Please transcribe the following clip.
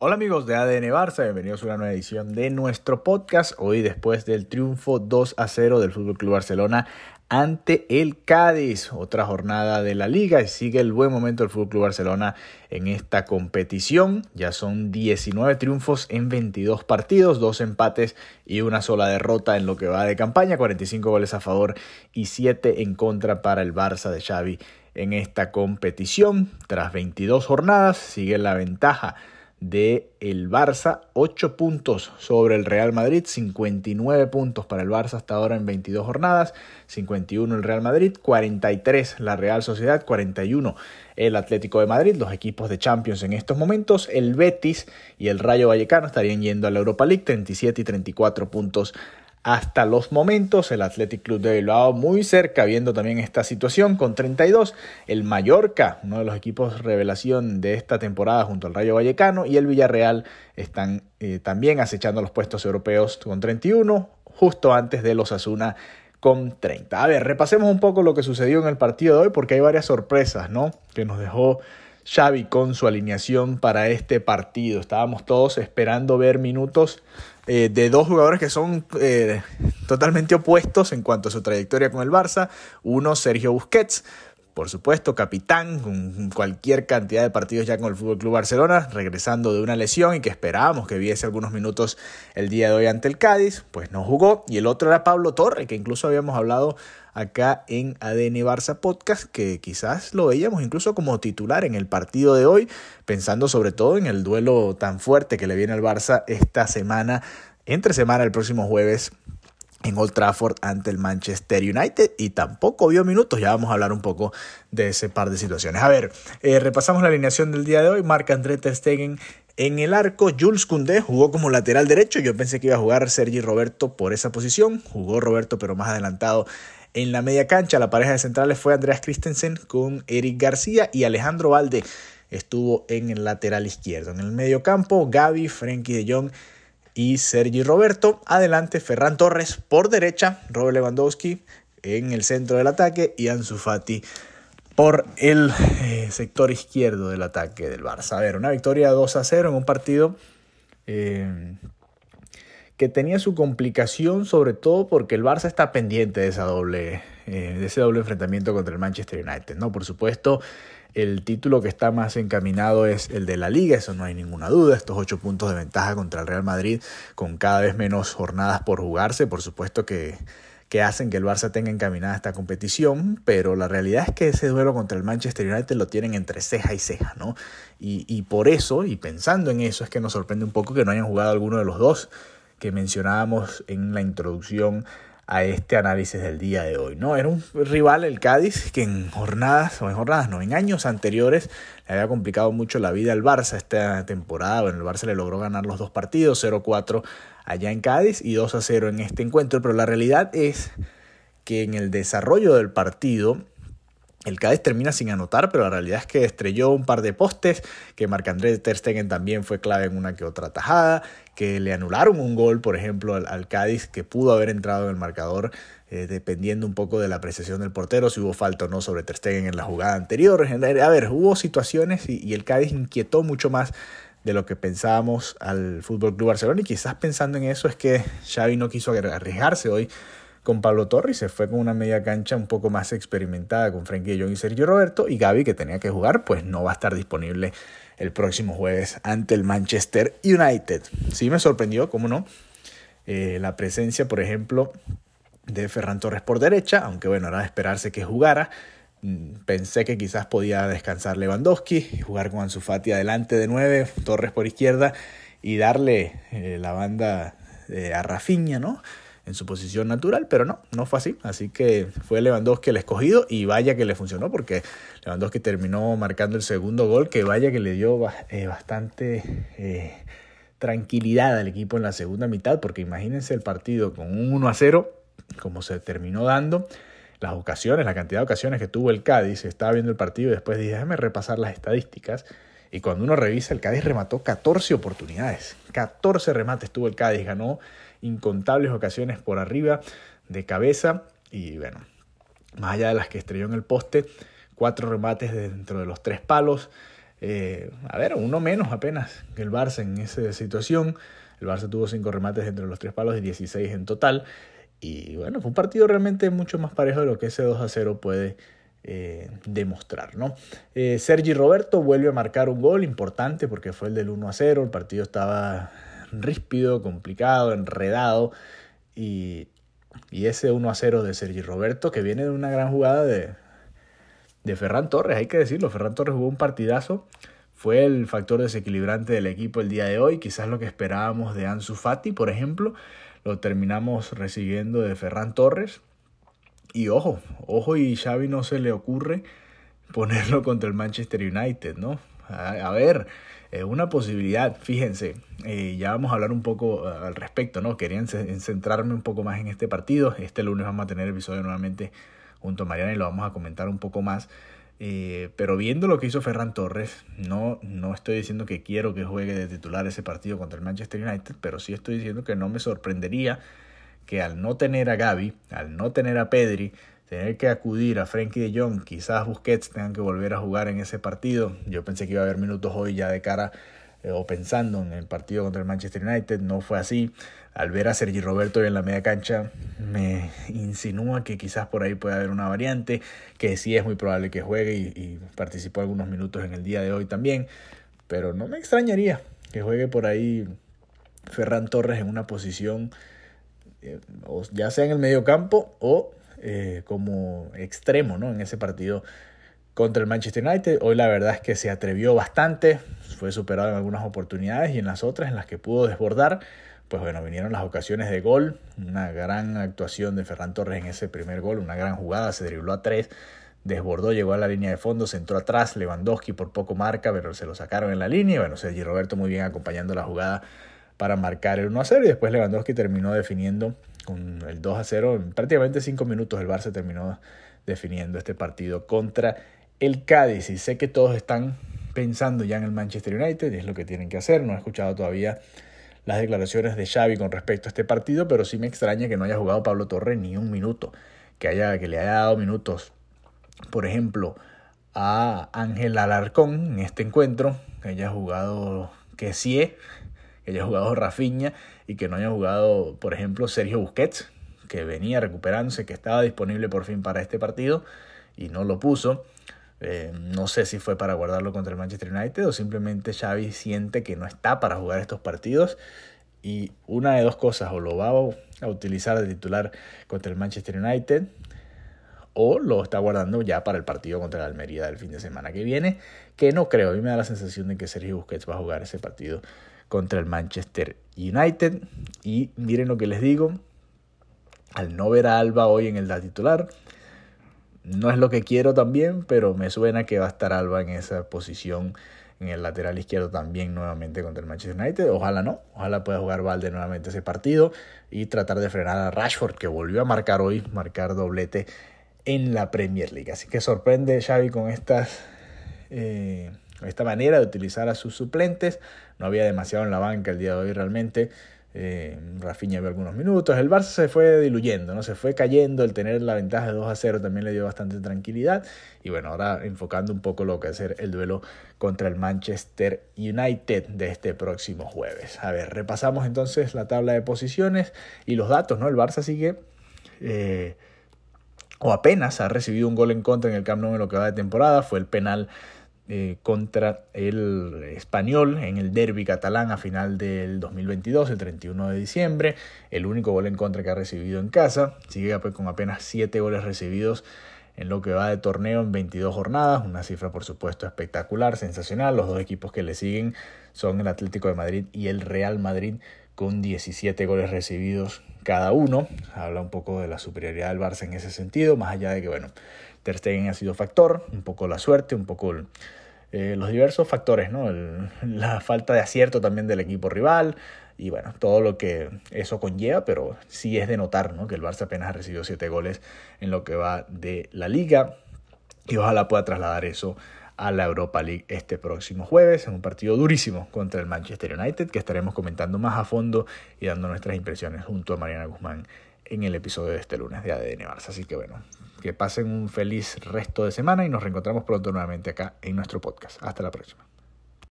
Hola amigos de ADN Barça, bienvenidos a una nueva edición de nuestro podcast. Hoy después del triunfo 2 a 0 del FC Barcelona ante el Cádiz, otra jornada de la liga y sigue el buen momento del FC Barcelona en esta competición. Ya son 19 triunfos en 22 partidos, dos empates y una sola derrota en lo que va de campaña, 45 goles a favor y 7 en contra para el Barça de Xavi en esta competición. Tras 22 jornadas sigue la ventaja de el Barça, 8 puntos sobre el Real Madrid, 59 puntos para el Barça hasta ahora en 22 jornadas, 51 el Real Madrid, 43 la Real Sociedad, 41 el Atlético de Madrid, los equipos de Champions en estos momentos, el Betis y el Rayo Vallecano estarían yendo a la Europa League, 37 y 34 puntos hasta los momentos. El Athletic Club de Bilbao muy cerca viendo también esta situación con 32. El Mallorca, uno de los equipos revelación de esta temporada junto al Rayo Vallecano y el Villarreal están eh, también acechando los puestos europeos con 31, justo antes de los Asuna con 30. A ver, repasemos un poco lo que sucedió en el partido de hoy porque hay varias sorpresas, ¿no? Que nos dejó Xavi con su alineación para este partido. Estábamos todos esperando ver minutos eh, de dos jugadores que son eh, totalmente opuestos en cuanto a su trayectoria con el Barça. Uno, Sergio Busquets, por supuesto, capitán, con cualquier cantidad de partidos ya con el Fútbol Club Barcelona, regresando de una lesión y que esperábamos que viese algunos minutos el día de hoy ante el Cádiz, pues no jugó. Y el otro era Pablo Torre, que incluso habíamos hablado acá en ADN Barça Podcast, que quizás lo veíamos incluso como titular en el partido de hoy, pensando sobre todo en el duelo tan fuerte que le viene al Barça esta semana, entre semana el próximo jueves en Old Trafford ante el Manchester United y tampoco vio minutos. Ya vamos a hablar un poco de ese par de situaciones. A ver, eh, repasamos la alineación del día de hoy. Marc André Ter Stegen en el arco. Jules Koundé jugó como lateral derecho. Yo pensé que iba a jugar Sergi Roberto por esa posición. Jugó Roberto, pero más adelantado en la media cancha. La pareja de centrales fue Andreas Christensen con Eric García y Alejandro Valde estuvo en el lateral izquierdo. En el medio campo, Gaby, Frenkie de Jong y Sergi Roberto. Adelante Ferran Torres por derecha, Robert Lewandowski en el centro del ataque y Ansu Fati por el eh, sector izquierdo del ataque del Barça. A ver, una victoria 2 a 0 en un partido eh, que tenía su complicación sobre todo porque el Barça está pendiente de, esa doble, eh, de ese doble enfrentamiento contra el Manchester United. ¿no? Por supuesto, el título que está más encaminado es el de la liga, eso no hay ninguna duda. Estos ocho puntos de ventaja contra el Real Madrid con cada vez menos jornadas por jugarse, por supuesto que, que hacen que el Barça tenga encaminada esta competición, pero la realidad es que ese duelo contra el Manchester United lo tienen entre ceja y ceja, ¿no? Y, y por eso, y pensando en eso, es que nos sorprende un poco que no hayan jugado alguno de los dos que mencionábamos en la introducción a este análisis del día de hoy. ¿no? Era un rival, el Cádiz, que en jornadas, o en jornadas, no, en años anteriores le había complicado mucho la vida al Barça esta temporada. Bueno, el Barça le logró ganar los dos partidos, 0-4 allá en Cádiz y 2-0 en este encuentro, pero la realidad es que en el desarrollo del partido el Cádiz termina sin anotar, pero la realidad es que estrelló un par de postes, que Marc-André Ter Stegen también fue clave en una que otra tajada, que le anularon un gol, por ejemplo, al, Cádiz, que pudo haber entrado en el marcador, eh, dependiendo un poco de la apreciación del portero, si hubo falta o no sobre Ter Stegen en la jugada anterior. A ver, hubo situaciones y, y el Cádiz inquietó mucho más de lo que pensábamos al Fútbol Club Barcelona y quizás pensando en eso es que Xavi no quiso arriesgarse hoy con Pablo Torres, se fue con una media cancha un poco más experimentada con Frenkie de Jong y Sergio Roberto y Gaby que tenía que jugar pues no va a estar disponible el próximo jueves ante el Manchester United. Sí me sorprendió, cómo no, eh, la presencia por ejemplo de Ferran Torres por derecha, aunque bueno, era de esperarse que jugara. Mm, pensé que quizás podía descansar Lewandowski jugar con Ansu Fati adelante de nueve, Torres por izquierda y darle eh, la banda eh, a Rafinha, ¿no? En su posición natural, pero no, no fue así. Así que fue Lewandowski el escogido y vaya que le funcionó porque Lewandowski terminó marcando el segundo gol que vaya que le dio eh, bastante eh, tranquilidad al equipo en la segunda mitad porque imagínense el partido con un 1 a 0 como se terminó dando. Las ocasiones, la cantidad de ocasiones que tuvo el Cádiz, estaba viendo el partido y después dije, déjame repasar las estadísticas. Y cuando uno revisa, el Cádiz remató 14 oportunidades. 14 remates tuvo el Cádiz, ganó incontables ocasiones por arriba de cabeza y bueno, más allá de las que estrelló en el poste, cuatro remates dentro de los tres palos, eh, a ver, uno menos apenas que el Barça en esa situación. El Barça tuvo cinco remates entre los tres palos y 16 en total. Y bueno, fue un partido realmente mucho más parejo de lo que ese 2 a 0 puede eh, demostrar. ¿no? Eh, Sergi Roberto vuelve a marcar un gol importante porque fue el del 1 a 0. El partido estaba ríspido, complicado, enredado. Y, y ese 1 a 0 de Sergi Roberto que viene de una gran jugada de, de Ferran Torres, hay que decirlo. Ferran Torres jugó un partidazo. Fue el factor desequilibrante del equipo el día de hoy. Quizás lo que esperábamos de Ansu Fati, por ejemplo, lo terminamos recibiendo de Ferran Torres. Y ojo, ojo y Xavi no se le ocurre ponerlo contra el Manchester United, ¿no? A, ver, es una posibilidad, fíjense, eh, ya vamos a hablar un poco eh, al respecto, ¿no? Querían centrarme un poco más en este partido. Este lunes vamos a tener episodio nuevamente junto a Mariana y lo vamos a comentar un poco más. Eh, pero viendo lo que hizo Ferran Torres, no, no estoy diciendo que quiero que juegue de titular ese partido contra el Manchester United, pero sí estoy diciendo que no me sorprendería que al no tener a Gaby, al no tener a Pedri, tener que acudir a Frenkie de Jong, quizás Busquets tengan que volver a jugar en ese partido. Yo pensé que iba a haber minutos hoy ya de cara eh, o pensando en el partido contra el Manchester United, no fue así. Al ver a Sergi Roberto en la media cancha, me insinúa que quizás por ahí pueda haber una variante, que sí es muy probable que juegue y, participó algunos minutos en el día de hoy también, pero no me extrañaría que juegue por ahí Ferran Torres en una posición, eh, ya sea en el medio campo o eh, como extremo ¿no? en ese partido contra el Manchester United. Hoy la verdad es que se atrevió bastante, fue superado en algunas oportunidades y en las otras en las que pudo desbordar, pues bueno, vinieron las ocasiones de gol, una gran actuación de Ferran Torres en ese primer gol, una gran jugada, se dribló a tres, desbordó, llegó a la línea de fondo, se entró atrás, Lewandowski por poco marca, pero se lo sacaron en la línea, bueno, Sergi Roberto muy bien acompañando la jugada para marcar el 1 a 0 y después Lewandowski terminó definiendo con el 2 a 0 en prácticamente 5 minutos el Barça terminó definiendo este partido contra el Cádiz. Y sé que todos están pensando ya en el Manchester United, y es lo que tienen que hacer. No he escuchado todavía las declaraciones de Xavi con respecto a este partido, pero sí me extraña que no haya jugado Pablo Torre ni un minuto, que, haya, que le haya dado minutos, por ejemplo, a Ángel Alarcón en este encuentro, que haya jugado Kessie, que haya jugado Rafinha y que no haya jugado, por ejemplo, Sergio Busquets, que venía recuperándose, que estaba disponible por fin para este partido y no lo puso. Eh, no sé si fue para guardarlo contra el Manchester United o simplemente Xavi siente que no está para jugar estos partidos y una de dos cosas, o lo va a utilizar de titular contra el Manchester United o lo está guardando ya para el partido contra la Almería del fin de semana que viene, que no creo, a mí me da la sensación de que Sergio Busquets va a jugar ese partido contra el Manchester United y miren lo que les digo, al no ver a Alba hoy en el titular, no es lo que quiero también, pero me suena que va a estar Alba en esa posición en el lateral izquierdo también nuevamente contra el Manchester United. Ojalá no, ojalá pueda jugar Valde nuevamente ese partido y tratar de frenar a Rashford, que volvió a marcar hoy, marcar doblete en la Premier League. Así que sorprende Xavi con estas, eh, esta manera de utilizar a sus suplentes. No había demasiado en la banca el día de hoy realmente. Eh, Rafinha vio algunos minutos. El Barça se fue diluyendo, ¿no? Se fue cayendo. El tener la ventaja de 2 a 0 también le dio bastante tranquilidad. Y bueno, ahora enfocando un poco lo que va a ser el duelo contra el Manchester United de este próximo jueves. A ver, repasamos entonces la tabla de posiciones y los datos, ¿no? El Barça sigue. Eh, o apenas ha recibido un gol en contra en el Camp Nou en lo que va de temporada. Fue el penal eh, contra el español en el derby catalán a final del 2022, el 31 de diciembre. El único gol en contra que ha recibido en casa. Sigue pues, con apenas 7 goles recibidos en lo que va de torneo en 22 jornadas. Una cifra por supuesto espectacular, sensacional. Los dos equipos que le siguen son el Atlético de Madrid y el Real Madrid con 17 goles recibidos cada uno. Habla un poco de la superioridad del Barça en ese sentido, más allá de que, bueno, Ter Stegen ha sido factor, un poco la suerte, un poco eh, los diversos factores, ¿no? la falta de acierto también del equipo rival y bueno, todo lo que eso conlleva, pero sí es de notar, ¿no? Que el Barça apenas ha recibido 7 goles en lo que va de la liga y ojalá pueda trasladar eso a la Europa League este próximo jueves en un partido durísimo contra el Manchester United que estaremos comentando más a fondo y dando nuestras impresiones junto a Mariana Guzmán en el episodio de este lunes de ADN Barça. Así que bueno, que pasen un feliz resto de semana y nos reencontramos pronto nuevamente acá en nuestro podcast. Hasta la próxima.